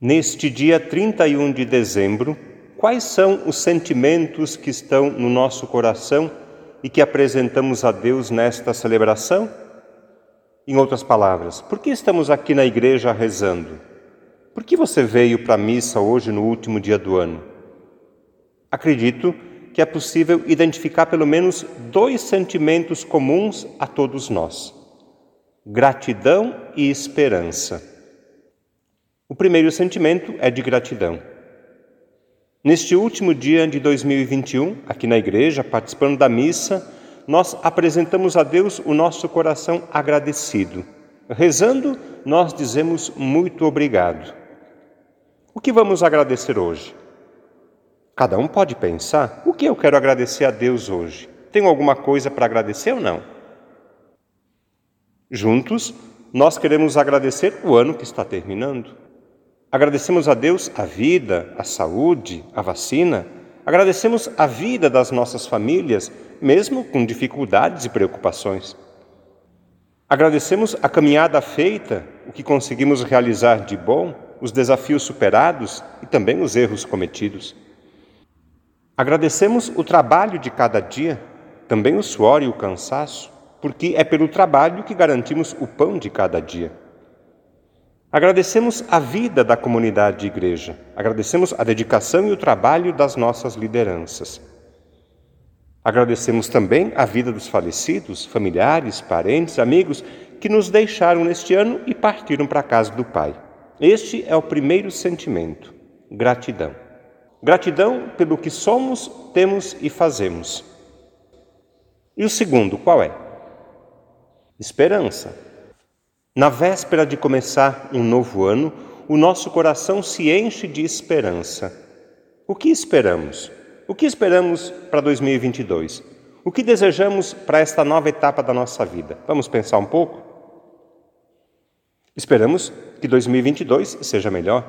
Neste dia 31 de dezembro, quais são os sentimentos que estão no nosso coração e que apresentamos a Deus nesta celebração? Em outras palavras, por que estamos aqui na igreja rezando? Por que você veio para a missa hoje no último dia do ano? Acredito que é possível identificar pelo menos dois sentimentos comuns a todos nós: gratidão e esperança. O primeiro sentimento é de gratidão. Neste último dia de 2021, aqui na igreja, participando da missa, nós apresentamos a Deus o nosso coração agradecido. Rezando, nós dizemos muito obrigado. O que vamos agradecer hoje? Cada um pode pensar: o que eu quero agradecer a Deus hoje? Tenho alguma coisa para agradecer ou não? Juntos, nós queremos agradecer o ano que está terminando. Agradecemos a Deus a vida, a saúde, a vacina. Agradecemos a vida das nossas famílias, mesmo com dificuldades e preocupações. Agradecemos a caminhada feita, o que conseguimos realizar de bom, os desafios superados e também os erros cometidos. Agradecemos o trabalho de cada dia, também o suor e o cansaço, porque é pelo trabalho que garantimos o pão de cada dia. Agradecemos a vida da comunidade de igreja, agradecemos a dedicação e o trabalho das nossas lideranças. Agradecemos também a vida dos falecidos, familiares, parentes, amigos que nos deixaram neste ano e partiram para a casa do Pai. Este é o primeiro sentimento: gratidão. Gratidão pelo que somos, temos e fazemos. E o segundo, qual é? Esperança. Na véspera de começar um novo ano, o nosso coração se enche de esperança. O que esperamos? O que esperamos para 2022? O que desejamos para esta nova etapa da nossa vida? Vamos pensar um pouco? Esperamos que 2022 seja melhor,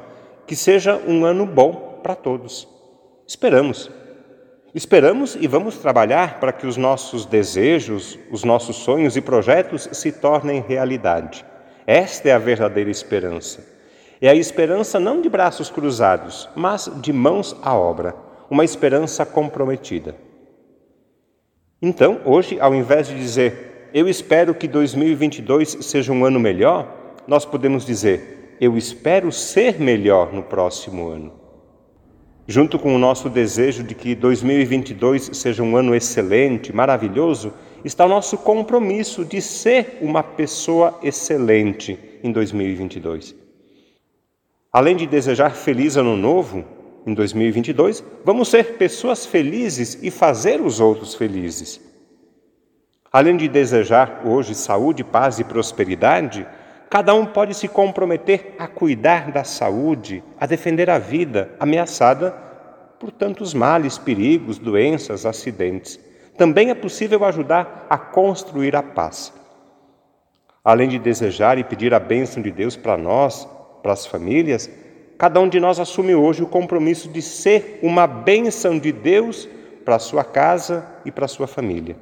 que seja um ano bom para todos. Esperamos. Esperamos e vamos trabalhar para que os nossos desejos, os nossos sonhos e projetos se tornem realidade. Esta é a verdadeira esperança. É a esperança não de braços cruzados, mas de mãos à obra, uma esperança comprometida. Então, hoje, ao invés de dizer, eu espero que 2022 seja um ano melhor, nós podemos dizer, eu espero ser melhor no próximo ano junto com o nosso desejo de que 2022 seja um ano excelente, maravilhoso, está o nosso compromisso de ser uma pessoa excelente em 2022. Além de desejar feliz ano novo em 2022, vamos ser pessoas felizes e fazer os outros felizes. Além de desejar hoje saúde, paz e prosperidade, Cada um pode se comprometer a cuidar da saúde, a defender a vida ameaçada por tantos males, perigos, doenças, acidentes. Também é possível ajudar a construir a paz. Além de desejar e pedir a bênção de Deus para nós, para as famílias, cada um de nós assume hoje o compromisso de ser uma bênção de Deus para a sua casa e para a sua família.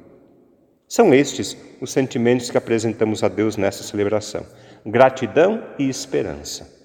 São estes os sentimentos que apresentamos a Deus nessa celebração: gratidão e esperança.